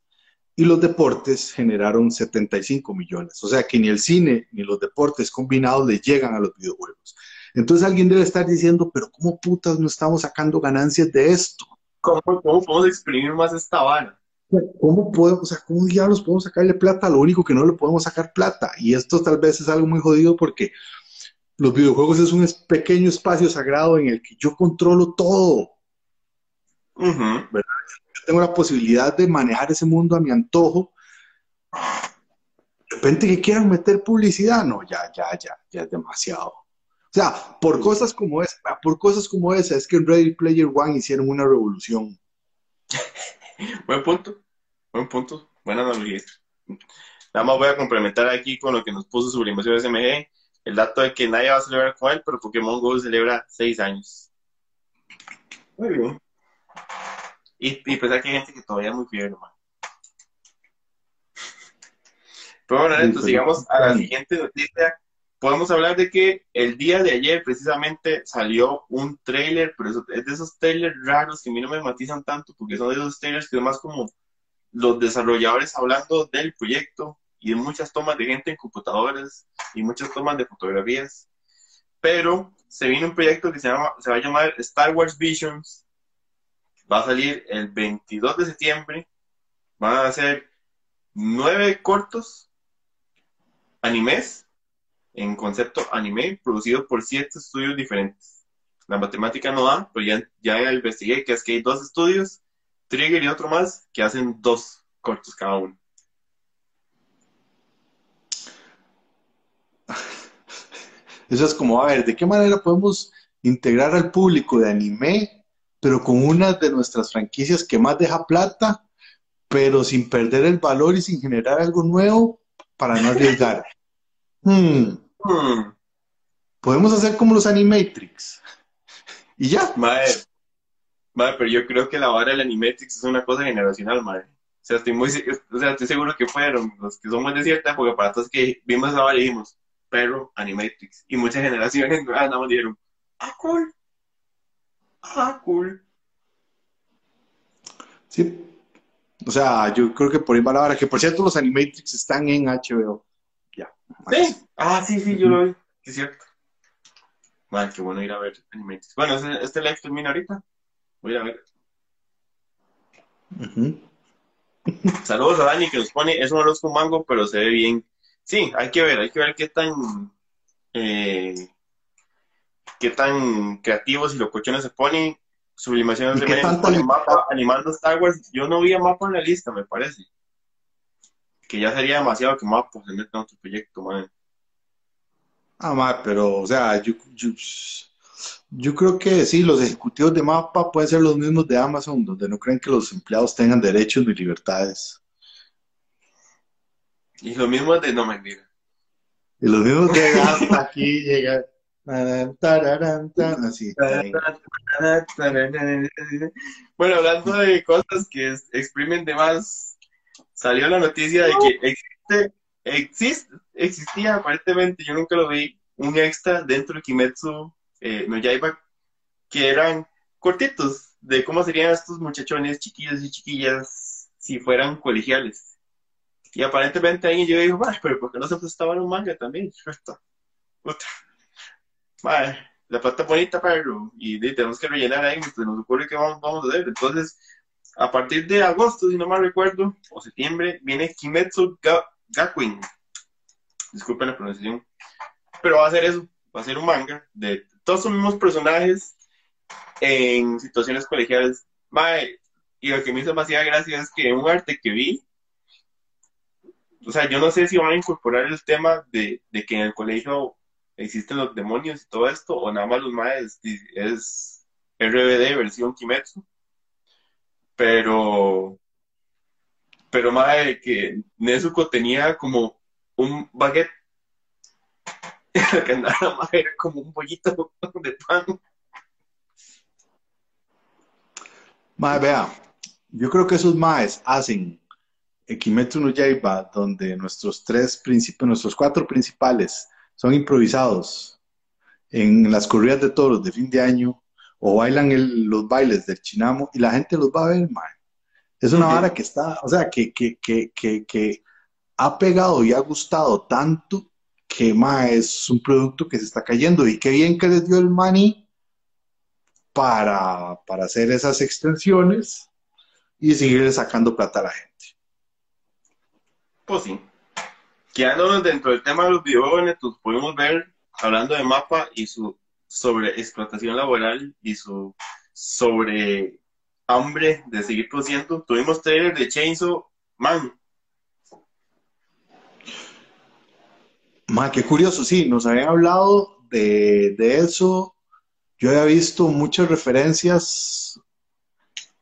y los deportes generaron 75 millones. O sea que ni el cine ni los deportes combinados le llegan a los videojuegos. Entonces alguien debe estar diciendo, pero ¿cómo putas no estamos sacando ganancias de esto? ¿Cómo, ¿Cómo podemos exprimir más esta vara? ¿Cómo podemos, o sea, cómo diablos podemos sacarle plata? Lo único que no le podemos sacar plata. Y esto tal vez es algo muy jodido porque los videojuegos es un pequeño espacio sagrado en el que yo controlo todo. Tengo la posibilidad de manejar ese mundo a mi antojo. De repente que quieran meter publicidad, no, ya, ya, ya, ya es demasiado. O sea, por cosas como esa, por cosas como esa, es que en Ready Player One hicieron una revolución. Buen punto. Buen punto. Buena analogía. Nada más voy a complementar aquí con lo que nos puso Sublimación SMG. El dato de que nadie va a celebrar con él, pero Pokémon Go celebra seis años. Muy bien. Y, y pensar que hay gente que todavía es muy fiel, man. Pero bueno, entonces sigamos a la siguiente noticia. Podemos hablar de que el día de ayer precisamente salió un trailer, pero eso- es de esos trailers raros que a mí no me matizan tanto, porque son de esos trailers que es más como los desarrolladores hablando del proyecto y de muchas tomas de gente en computadores y muchas tomas de fotografías. Pero se viene un proyecto que se, llama, se va a llamar Star Wars Visions. Va a salir el 22 de septiembre. Van a ser nueve cortos animes en concepto anime producidos por siete estudios diferentes. La matemática no da, pero ya, ya investigué que es que hay dos estudios, Trigger y otro más, que hacen dos cortos cada uno. Eso es como, a ver, ¿de qué manera podemos integrar al público de anime, pero con una de nuestras franquicias que más deja plata, pero sin perder el valor y sin generar algo nuevo para no arriesgar? Hmm, Hmm, podemos hacer como los Animatrix. Y ya. madre, madre, pero yo creo que la vara del Animatrix es una cosa generacional, madre. O sea, estoy muy, o sea, estoy seguro que fueron los que somos de cierta época, para todos que vimos vara y dijimos, pero Animatrix. Y muchas generaciones nuevas nada más dijeron, ah, cool. Ah, cool. Sí. O sea, yo creo que por ahí va la vara. Que por cierto, los Animatrix están en HBO. Ya. Sí. Ah, sí, sí, yo lo vi. Es cierto. Madre, qué bueno ir a ver Animatrix. Bueno, este, este live termina ahorita. Voy a ir a ver. Ujú. Saludos a Dani que nos pone, es un arroz con mango, pero se ve bien. Sí, hay que ver, hay que ver qué tan eh, qué tan creativos y locochones se ponen. Sublimación ¿Y de libertad? mapa animando Star Wars. Yo no vi a mapa en la lista, me parece. Que ya sería demasiado que mapa se meta en otro proyecto, man. Ah, ma, pero, o sea, yo, yo, yo creo que sí, los ejecutivos de Mapa pueden ser los mismos de Amazon, donde no creen que los empleados tengan derechos ni libertades. Y lo mismo de no mentira. Y los mismos de hasta aquí llega. Así. ahí. Bueno, hablando de cosas que exprimen de más, salió la noticia de que existe, existe, existía aparentemente, yo nunca lo vi, un extra dentro de Kimetsu eh, no Yaiba que eran cortitos de cómo serían estos muchachones chiquillos y chiquillas si fueran colegiales. Y aparentemente alguien llegó y dijo, "Ay, pero ¿por qué no se prestaba en un manga también? Puta. Mae, la plata bonita, pero y de- tenemos que rellenar ahí, pues nos ocurre que vamos, vamos a hacer. Entonces, a partir de agosto, si no mal recuerdo, o septiembre, viene Kimetsu Ga Gakuen. Disculpen la pronunciación. Pero va a ser eso, va a ser un manga de todos los mismos personajes en situaciones colegiales. Mae, y lo que me hizo demasiada gracia es que un arte que vi, o sea, yo no sé si van a incorporar el tema de, de que en el colegio existen los demonios y todo esto, o nada más los maes es RBD versión Kimetsu. Pero, pero mae, que Nezuko tenía como un baguette. que andaba mae, era como un pollito de pan. Vea, yo creo que esos maes hacen en Kimetsu no Yaiba, donde nuestros tres principales, nuestros cuatro principales son improvisados en las corridas de toros de fin de año o bailan el- los bailes del chinamo y la gente los va a ver, mae. Es una vara que está, o sea, que, que, que, que, que ha pegado y ha gustado tanto que mae, es un producto que se está cayendo y qué bien que les dio el money para, para hacer esas extensiones y seguir sacando plata a la gente. Pues sí. Quedándonos dentro del tema de los videojuegos, pues podemos ver, hablando de mapa y su sobre explotación laboral y su sobre hambre de seguir produciendo, tuvimos trailer de Chainsaw Man. Ma, qué curioso, sí, nos habían hablado de, de eso. Yo había visto muchas referencias.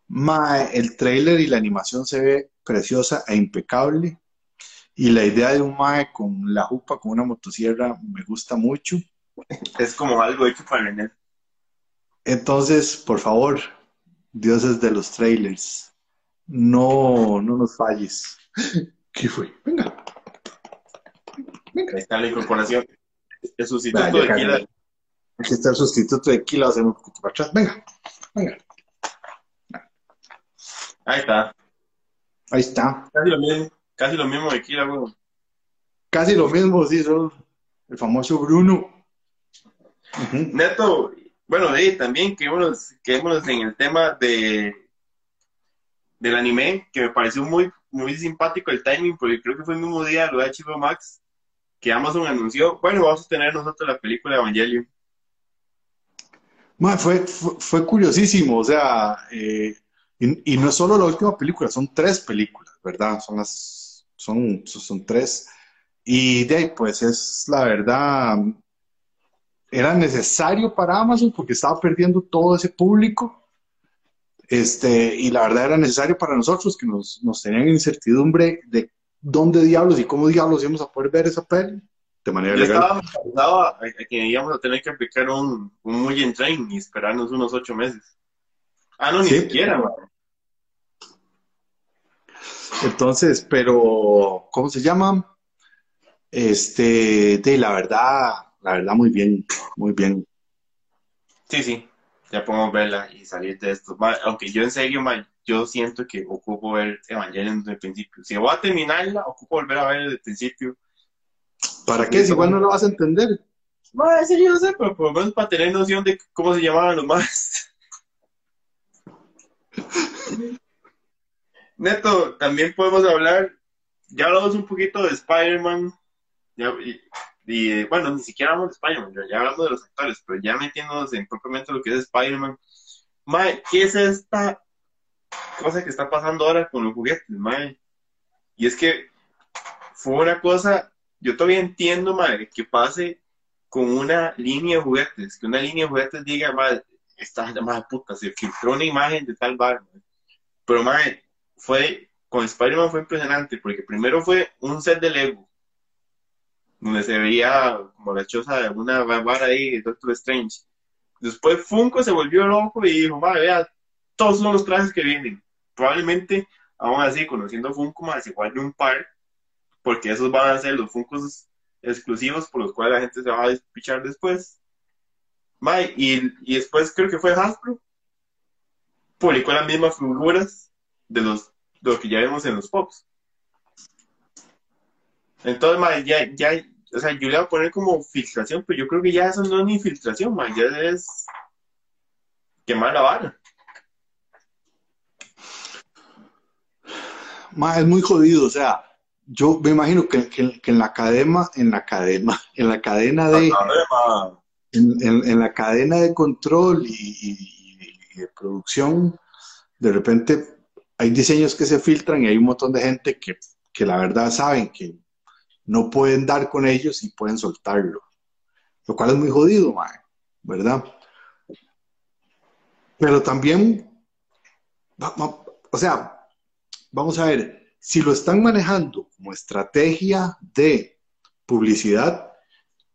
Ma, el trailer y la animación se ve preciosa e impecable. Y la idea de un Mae con la jupa, con una motosierra, me gusta mucho. Es como algo hecho para el Entonces, por favor, dioses de los trailers, no, no nos falles. ¿Qué fue? Venga. Venga. Ahí está la incorporación. El sustituto de Kila. Aquí está el sustituto de Kila, hacemos un poquito para atrás. Venga, venga. Ahí está. Ahí está. Casi lo mismo, casi lo mismo de Kila, weón. Casi lo mismo, sí, son el famoso Bruno. Neto, bueno, también quedémonos, quedémonos en el tema de del anime, que me pareció muy, muy simpático el timing, porque creo que fue el mismo día lo de HBO Max, que Amazon anunció, bueno, vamos a tener nosotros la película de Evangelion. fue, fue, curiosísimo, o sea, eh, y, no es solo la última película, son tres películas, ¿verdad? Son las, son, son tres. Y de ahí, pues es la verdad, era necesario para Amazon porque estaba perdiendo todo ese público. Este, y la verdad era necesario para nosotros que nos, nos tenían incertidumbre de dónde diablos y cómo diablos íbamos a poder ver esa peli de manera Yo legal. Estaba a que íbamos a tener que aplicar un, un muy en train y esperarnos unos ocho meses. Ah, no, ni siquiera, Entonces, pero, ¿cómo se llama? Este, de la verdad, la verdad, muy bien, muy bien. Sí, sí, ya podemos verla y salir de esto. aunque yo en serio, yo siento que ocupo ver Evangelion desde el principio. Si voy a terminarla, ocupo volver a ver desde el principio. ¿Para qué? Si igual no lo vas a entender. No, sí, yo no sé, pero por lo menos para tener noción de cómo se llamaban los más. Neto, también podemos hablar, ya hablamos un poquito de Spider-Man, ya, y bueno, ni siquiera hablamos de Spider-Man, ya hablamos de los actores, pero ya metiéndonos en propiamente lo que es Spider-Man. ¿qué es esta cosa que está pasando ahora con los juguetes, mae? Y es que fue una cosa, yo todavía entiendo, mae, que pase con una línea de juguetes, que una línea de juguetes diga, mae, esta llamada puta, se filtró una imagen de tal bar, Pero, mae, fue, con Spider-Man fue impresionante, porque primero fue un set de Lego, donde se veía como la choza de una vara ahí de Doctor Strange. Después Funko se volvió loco y dijo, madre, vea, todos son los trajes que vienen. Probablemente, aún así, conociendo Funko, más igual de un par, porque esos van a ser los Funkos exclusivos por los cuales la gente se va a despichar después. Y, y después creo que fue Hasbro, publicó las mismas figuras de los lo que ya vemos en los pops. Entonces, mae, ya, ya, o sea, yo le voy a poner como filtración, pero yo creo que ya eso no es ni filtración, man, ya es quemar la vara. Ma, es muy jodido, o sea, yo me imagino que, en la cadena, en la cadena, en la cadena de, en, la cadena de control y, de producción, de repente hay diseños que se filtran y hay un montón de gente que, que la verdad saben que no pueden dar con ellos y pueden soltarlo. Lo cual es muy jodido, ¿verdad? Pero también, o sea, vamos a ver, si lo están manejando como estrategia de publicidad,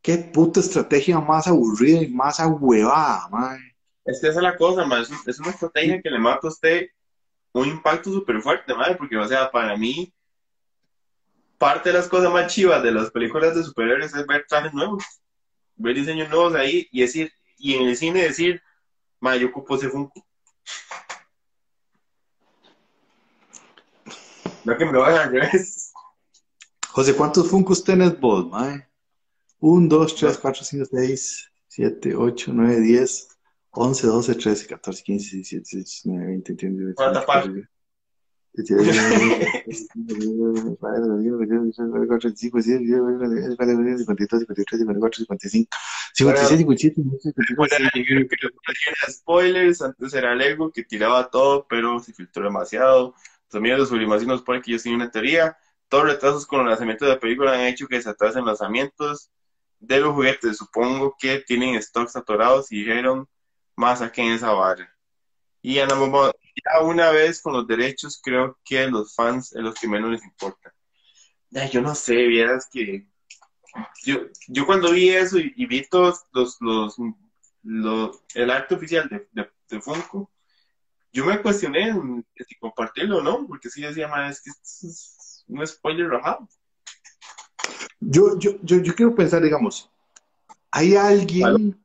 qué puta estrategia más aburrida y más ahuevada, mae. Es que esa es la cosa, mae. Es una estrategia que le mata a usted un impacto súper fuerte, mae, porque, o sea, para mí, parte de las cosas más chivas de las películas de superhéroes es ver trajes nuevos, ver diseños nuevos ahí y decir, y en el cine decir, ma, yo ocupo ese Funko. No que me lo hagan al revés. José, ¿cuántos Funkos tenés vos, mae? 1, 2, 3, 4, 5, 6, 7, 8, 9, 10, 11, 12, 13, 14, 15, 16, 17, 19, 20, 21, 22, Para tapar. 55. spoilers, antes era Lego que tiraba todo, pero se filtró demasiado. Los amigos de Sublimación nos ponen que yo tenía una teoría. Todos los retrasos con los lanzamientos de la película han hecho que se atrasen lanzamientos de los juguetes. Supongo que tienen stocks atorados y dijeron, más saquen esa vara. Y andamos ya una vez con los derechos, creo que los fans es los que menos les importa. Yo no sé, vieras que yo, yo cuando vi eso y, y vi todos los, los, los- el acto oficial de, de, de Funko, yo me cuestioné en si compartirlo o no, porque sí decía, "Ma, es que esto es un spoiler rajado. Yo, yo, yo, yo quiero pensar, digamos, hay alguien,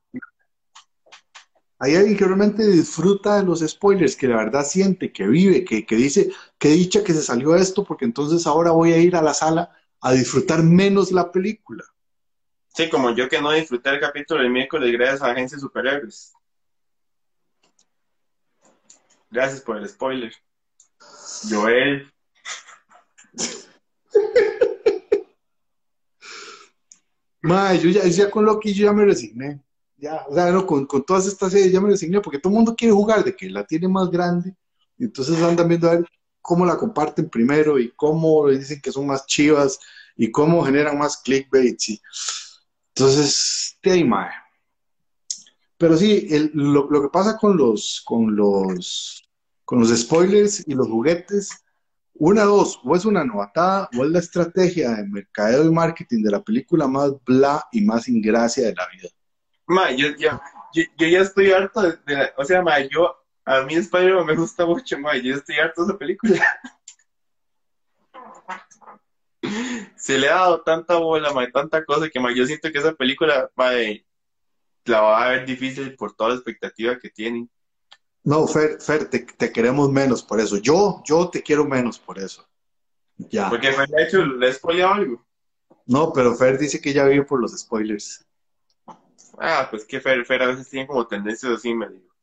hay alguien que realmente disfruta de los spoilers, que la verdad siente, que vive, que, que dice, qué dicha que se salió esto, porque entonces ahora voy a ir a la sala a disfrutar menos la película. Sí, como yo que no disfruté el capítulo del miércoles gracias a Agencia Superhéroes. Gracias por el spoiler. Joel. Mae, yo ya, ya con Loki yo ya me resigné. Ya, o sea, no, con, con todas estas series ya me resigné, porque todo el mundo quiere jugar de que la tiene más grande, y entonces andan viendo a ver cómo la comparten primero y cómo le dicen que son más chivas y cómo generan más clickbait. y- Entonces, de ahí, mae. Pero sí, lo, lo que pasa con los, con los, con los spoilers y los juguetes, una, dos, o es una novatada o es la estrategia de mercadeo y marketing de la película más bla y más ingracia de la vida. Ma, yo, ya- yo, yo ya estoy harto de, de la- o sea, ma, yo, a mí Spider-Man me gusta mucho, ma, yo estoy harto de esa película. Se le ha dado tanta bola, ma, tanta cosa que, ma, yo siento que esa película, ma, eh, la va a ver difícil por toda la expectativa que tienen. No, Fer, Fer, te, te queremos menos por eso. Yo, yo te quiero menos por eso. Ya. Porque me ha hecho, le he spoileado algo. No, pero Fer dice que ya vive por los spoilers. Ah, pues que Fer, Fer a veces tiene como tendencias así, me digo.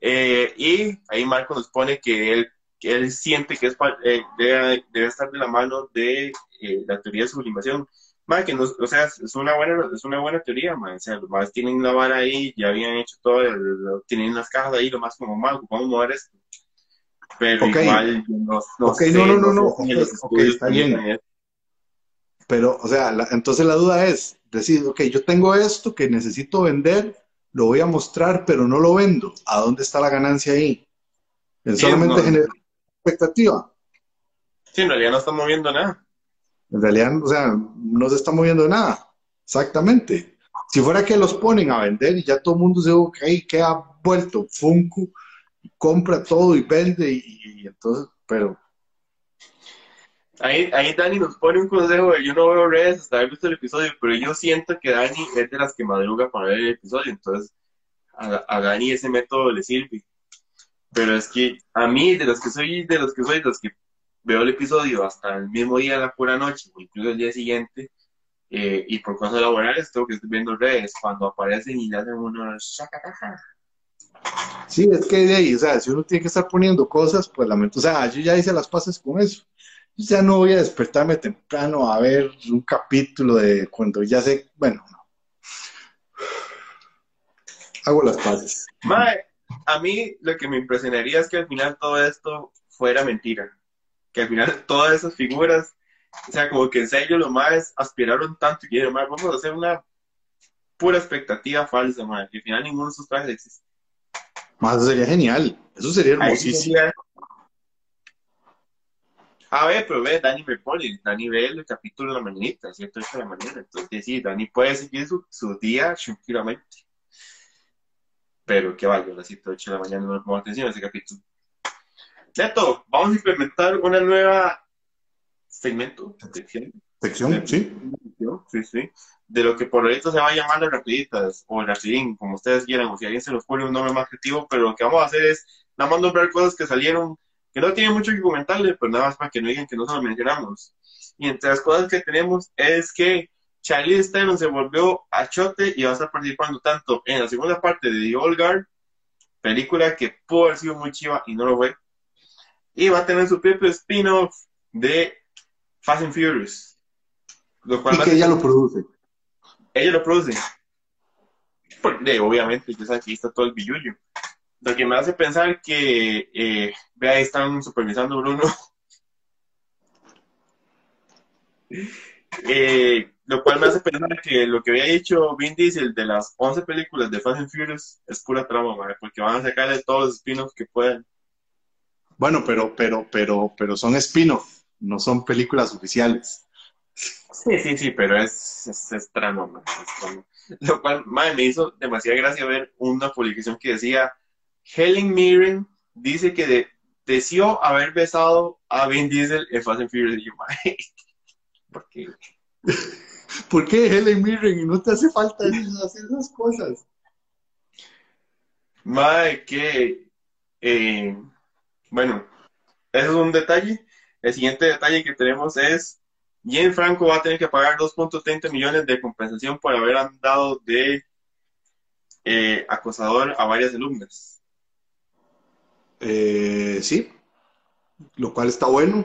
Eh, y ahí Marco nos pone que él, que él siente que es eh, debe, debe estar de la mano de eh, la teoría de sublimación. Ma, que no- o sea, es una buena, es una buena teoría, ma. O sea, los más tienen la vara ahí, ya habían hecho todo, el- tienen las cajas ahí, lo más como mal, vamos a mover esto. Pero Ok. igual, no, no Ok, sé, no, no, no, no, si ok, los ok, estudios está bien. Pero, o sea, la- entonces la duda es decir, ok, yo tengo esto que necesito vender, lo voy a mostrar, pero no lo vendo. ¿A dónde está la ganancia ahí? En Sí, solamente no. generar expectativa. Sí, en realidad no estamos viendo nada. En realidad, o sea, no se está moviendo nada. Exactamente. Si fuera que los ponen a vender y ya todo el mundo se ok, que ha vuelto Funko, compra todo y vende y, y entonces, pero Ahí, ahí Dani nos pone un consejo de yo no veo redes hasta haber visto el episodio, pero yo siento que Dani es de las que madruga para ver el episodio, entonces a, Dani ese método le sirve. Pero es que a mí, de los que soy, de los que soy, de los que veo el episodio hasta el mismo día, la pura noche, o incluso el día siguiente, eh, y por cosas laborales tengo que estar viendo redes cuando aparecen y le hacen shakataja. sí, es que de ahí, o sea, si uno tiene que estar poniendo cosas, pues lamento, o sea, yo ya hice las paces con eso. Ya no voy a despertarme temprano a ver un capítulo de cuando ya sé, bueno, no. Hago las paces. Mae, a mí lo que me impresionaría es que al final todo esto fuera mentira. Que al final todas esas figuras, o sea, como que en serio los más aspiraron tanto y dijeron, "Mae, vamos a hacer una pura expectativa falsa, mae, que al final ninguno de esos trajes existe. Más eso sería genial. Eso sería hermosísimo. sería- A ver, pero ve, Dani me pone, Dani ve el capítulo de la mañanita, ¿cierto? de la mañana. Entonces, sí, Dani puede seguir su, su día tranquilamente. Pero que vaya, a las 7, 8 de la mañana no me pongo atención a ese capítulo. Neto, vamos a implementar una nueva segmento, sección, Sección, sí. sí, sí, de lo que por ahorita se va a llamar las rapiditas, o rapidín, como ustedes quieran, o si alguien se nos pone un nombre más creativo, pero lo que vamos a hacer es nada más nombrar cosas que salieron, que no tienen mucho que comentarle, pero nada más para que no digan que no se lo mencionamos. Y entre las cosas que tenemos es que Charlie Theron se volvió a chote y va a estar participando tanto en la segunda parte de The Old Guard, película que pudo haber sido muy chiva y no lo fue, y va a tener su propio spin-off de Fast and Furious. Lo cual y que ella lo produce. Ella lo produce. Porque, obviamente, ya sabes que está todo el billullo. Lo que me hace pensar que, eh, vea, están supervisando Bruno. eh, lo cual me hace pensar que lo que había dicho Vin Diesel de las 11 películas de Fast and Furious es pura trama, porque van a sacarle todos los spin-offs que puedan. Bueno, pero, pero, pero, pero son spin-offs, no son películas oficiales. Sí, sí, sí, pero es, es, trama, Lo cual, madre, me hizo demasiada gracia ver una publicación que decía, Helen Mirren dice que de, deseó haber besado a Vin Diesel en Fast and Furious. ¿por qué? ¿Por qué Helen Mirren? No te hace falta hacer esas cosas. Madre, que. Eh, bueno, ese es un detalle. El siguiente detalle que tenemos es: Jane Franco va a tener que pagar 2.30 millones de compensación por haber andado de eh, acosador a varias alumnas. Eh, sí, lo cual está bueno,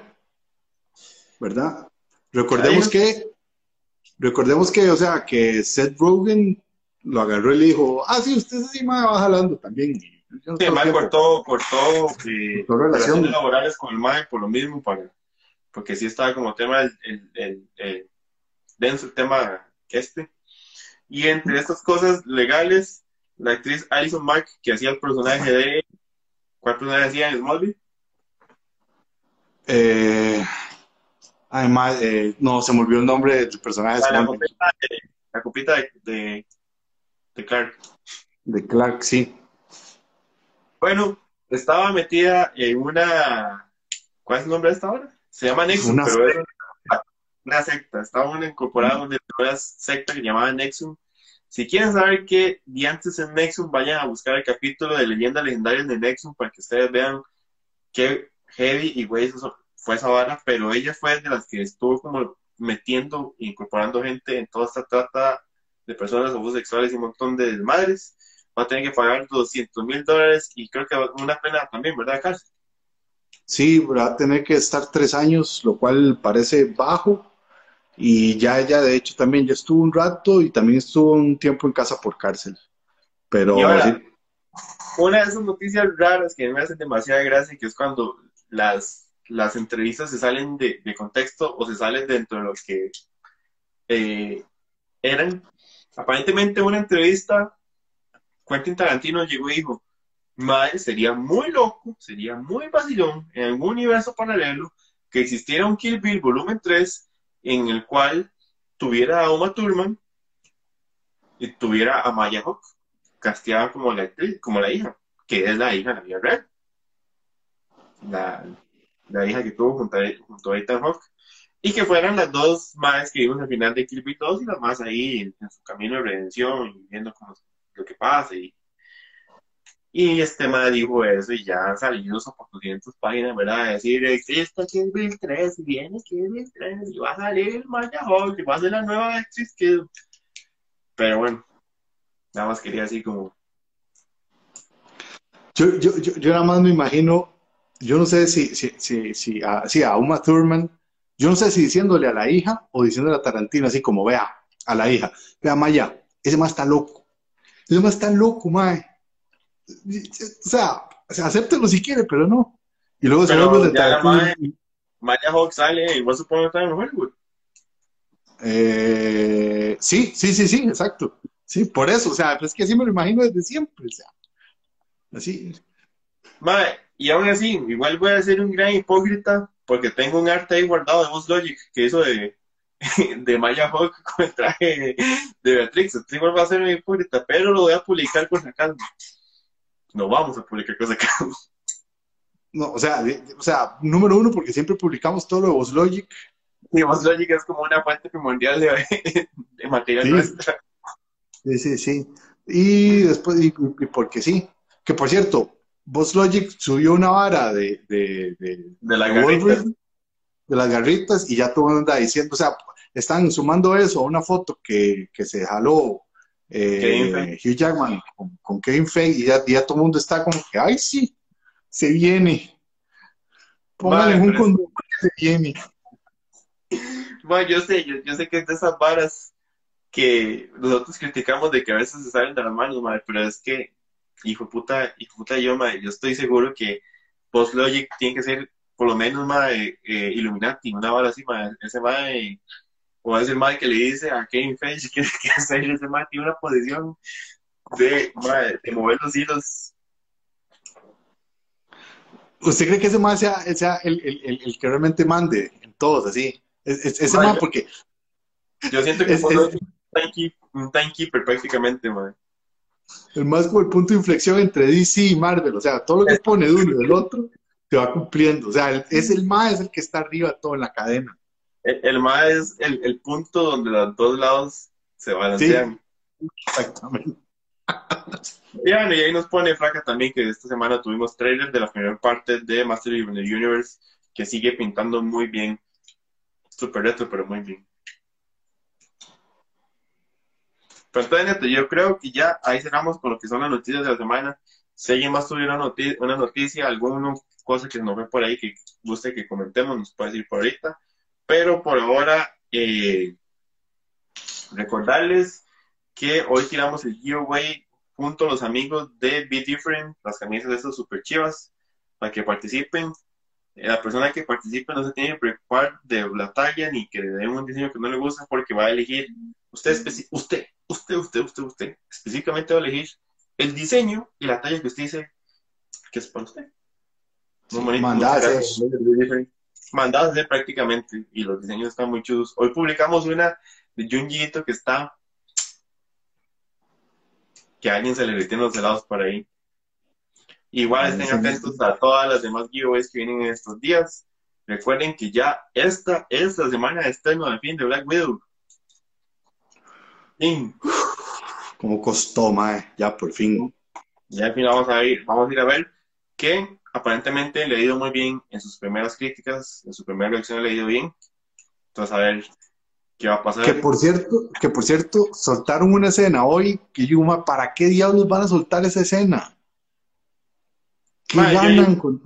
¿verdad? Recordemos que Recordemos que, o sea, que Seth Rogen lo agarró y le dijo, ah, sí, usted sí me va jalando también. No sí, Mae cortó, cortó, eh, relaciones laborales con el Mae por lo mismo, para, porque sí estaba como tema el, el, el, denso el tema este. Y entre estas cosas legales, la actriz Alison Mack, que hacía el personaje de... ¿Cuál personaje hacía en Smallville? Eh, Además, eh, no, se me olvidó el nombre del personaje. Ah, la, copita, de, de, Clark. De Clark, sí. Bueno, estaba metida en una. ¿Cuál es el nombre de esta hora? Se llama Nexum, pero es una secta. Estaba incorporada en una secta que llamaba Nexum. Si quieren saber qué diantes en Nexum, vayan a buscar el capítulo de leyendas legendarias de Nexum para que ustedes vean qué heavy y güey fue esa vara, pero ella fue de las que estuvo como metiendo incorporando gente en toda esta trata de personas homosexuales y un montón de madres. Va a tener que pagar 200 mil dólares y creo que una pena también, ¿verdad, cárcel? Sí, va a tener que estar tres años, lo cual parece bajo. Y ya ella, de hecho, también ya estuvo un rato y también estuvo un tiempo en casa por cárcel. Pero una de esas noticias raras que me hacen demasiada gracia, que es cuando las las entrevistas se salen de, contexto o se salen dentro de lo que eh, eran. Aparentemente una entrevista, Quentin Tarantino llegó y dijo, Madre, sería muy loco, sería muy vacilón en algún universo paralelo que existiera un Kill Bill volumen 3 en el cual tuviera a Uma Thurman y tuviera a Maya Hawk casteada como la, como la hija, que es la hija de la vida real. La, la hija que tuvo junto a, junto a Ethan Hawke, y que fueran las dos madres que vimos al final de 2 y las más ahí en, su camino de redención y viendo cómo, lo que pasa. Y, y este madre dijo eso y ya han salido por 200 páginas, ¿verdad? De decir, existe Kill Bill 3, y viene Kill Bill 3, y va a salir Maya Hawke, y va a ser la nueva actriz. Pero bueno, nada más quería así como... Yo, yo, yo, yo nada más me imagino yo no sé si, si, si, si, a, si a Uma Thurman, yo no sé si diciéndole a la hija o diciéndole a Tarantino, así como, vea, a la hija, vea, Maya, ese más está loco. Ese más está loco, Mae. O sea, acéptelo si quiere, pero no. Y luego se vuelve de Tarantino. Maya Hawk sale y vos supongo que está en Hollywood. Eh, sí, sí, sí, sí, exacto. Sí, por eso, o sea, es que así me lo imagino desde siempre, o sea, así. Mae, y aún así, igual voy a ser un gran hipócrita porque tengo un arte ahí guardado de Boss Logic que hizo de, de Maya Hawk con el traje de Beatrix. Entonces igual va a ser un hipócrita, pero lo voy a publicar con calma. No vamos a publicar con calma. No, o sea, o sea, número uno, porque siempre publicamos todo lo de Boss Logic. Y Boss Logic es como una fuente primordial de, de material nuestra. Sí, sí, sí. Y después, y porque sí. Que por cierto, Boss Logic subió una vara de, de, de, las garritas. de las garritas y ya todo anda diciendo, o sea, están sumando eso a una foto que, que se jaló eh, Hugh Jackman con, Kevin Feige y ya, ya, todo el mundo está como que, ay, sí, se viene. Póngale un condón que se viene. Bueno, yo sé, yo, yo, sé que es de esas varas que nosotros criticamos de que a veces se salen de las manos, madre, pero es que, hijo puta, hijo puta yo, madre, yo estoy seguro que Post Logic tiene que ser por lo menos, madre, eh, Illuminati, una vara así, madre, ese madre o es el mal que le dice a Kevin Feige que, que hacer ese mal tiene una posición de, de mover los hilos. ¿Usted cree que ese mal sea, sea el, el, el, que realmente mande en todos así? ese mal porque... Yo siento que es, un, timekeeper, prácticamente, man. El más como el punto de inflexión entre DC y Marvel, o sea, todo lo que pone de uno y del otro se va cumpliendo, o sea, es el más es el que está arriba todo en la cadena el, el es el, el, punto donde los dos lados se balancean. Sí, exactamente. Y, bueno, y ahí nos pone Fraca también que esta semana tuvimos trailer de la primera parte de Master of the Universe que sigue pintando muy bien. Super retro, pero muy bien. Pero entonces, yo creo que ya ahí cerramos con lo que son las noticias de la semana. Si alguien más tuviera una noticia, una noticia alguna cosa que nos ve por ahí que guste que comentemos, nos puede decir por ahorita. Pero por ahora, eh, recordarles que hoy tiramos el giveaway junto a los amigos de Be Different, las camisas de estas super chivas, para que participen. Eh, la persona que participe no se tiene que preocupar de la talla ni que le den un diseño que no le gusta porque va a elegir, usted, usted, usted, usted, usted, usted, específicamente va a elegir el diseño y la talla que usted dice que es para usted. Sí, mandadas a hacer prácticamente y los diseños están muy chudos. Hoy publicamos una de Junjiito que está que a alguien se le retiene los helados por ahí. Igual estén atentos a todas las demás giveaways que vienen en estos días. Recuerden que ya esta es la semana de estreno de fin de Black Widow. Fin. ¿Cómo costó, mae? Ya por fin. Ya al fin vamos a ir, vamos a ir a ver qué aparentemente le ha ido muy bien en sus primeras críticas, en su primera reacción le ha ido bien. Entonces, a ver qué va a pasar. Que por cierto, que por cierto, soltaron una escena hoy que yo, ¿para qué diablos van a soltar esa escena? ¿Qué ganan con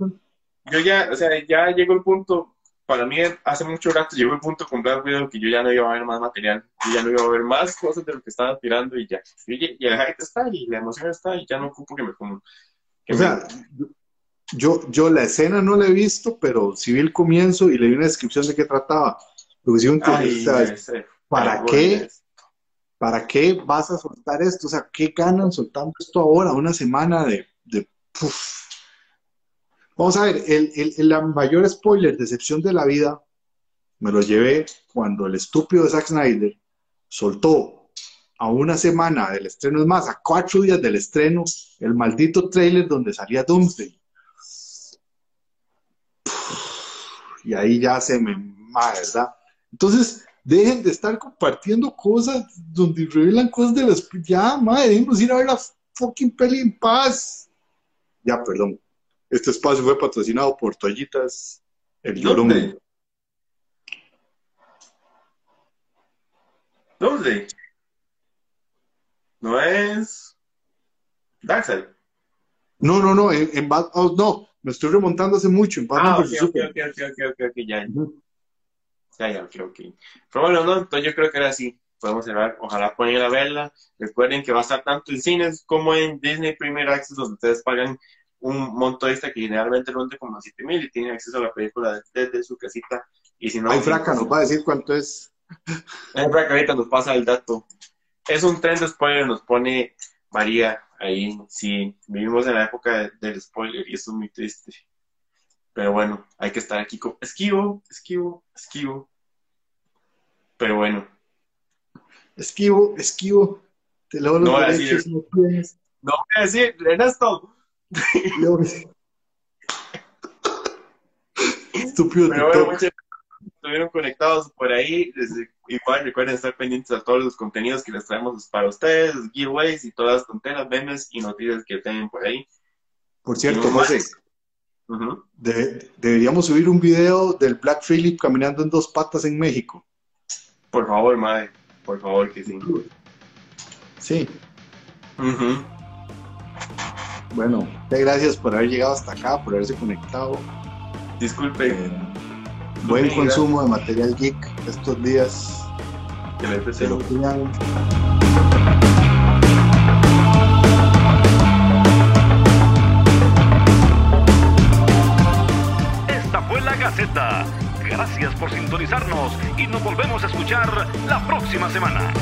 Yo ya, o sea, ya llegó el punto, para mí hace mucho rato llegó el punto con Black Widow que yo ya no iba a ver más material, yo ya no iba a ver más cosas de lo que estaban tirando y ya. Y, el hype está y la emoción está y ya no ocupo que me como. o sea, yo, yo la escena no la he visto, pero sí vi el comienzo y leí una descripción de qué trataba. ¿Para qué? ¿Para qué vas a soltar esto? O sea, ¿qué ganan soltando esto ahora? Una semana de... Vamos a ver, el, el, el, mayor spoiler, decepción de la vida, me lo llevé cuando el estúpido de Zack Snyder soltó a una semana del estreno, es más, a cuatro días del estreno, el maldito trailer donde salía Doomsday. Y ahí ya se me ma, ¿verdad? Entonces, dejen de estar compartiendo cosas donde revelan cosas de las... Ya, madre, debemos ir a ver la fucking peli en paz. Ya, perdón. Este espacio fue patrocinado por Toallitas El Llorón. ¿Dónde? ¿Dónde? ¿No es Darkseid? No, no, no, en, en Bad oh, no, me estoy remontando hace mucho. En ah, ok, ok, ok, ok, ok, ya. Ya, ya, ok, ok. Pero bueno, no, entonces yo creo que era así. Podemos cerrar. Ojalá puedan a verla. Recuerden que va a estar tanto en cines como en Disney Premier Access, donde ustedes pagan un monto extra que generalmente ronde como 7 mil y tienen acceso a la película desde su casita. Y si no. Hay fraca, nos va a decir cuánto es. Hay fraca, ahorita nos pasa el dato. Es un tren de spoiler, nos pone María ahí sí, vivimos en la época del spoiler y eso es muy triste. Pero bueno, hay que estar aquí con esquivo, esquivo, esquivo. Pero bueno. Esquivo, esquivo. Te lo no voy a decir, no, no voy a decir, Ernesto. Estúpido. Pero bueno, muchas estuvieron conectados por ahí. igual recuerden estar pendientes a todos los contenidos que les traemos para ustedes, giveaways y todas las tonteras, memes y noticias que tienen por ahí. Por cierto, José, deberíamos subir un video del Black Phillip caminando en dos patas en México. Por favor, madre. Por favor, que sí. Sí. Ujú. Bueno, muchas gracias por haber llegado hasta acá, por haberse conectado. Disculpe. Eh, buen consumo de material geek estos días. lo cuidan. Esta fue la Gaceta. Gracias por sintonizarnos y nos volvemos a escuchar la próxima semana.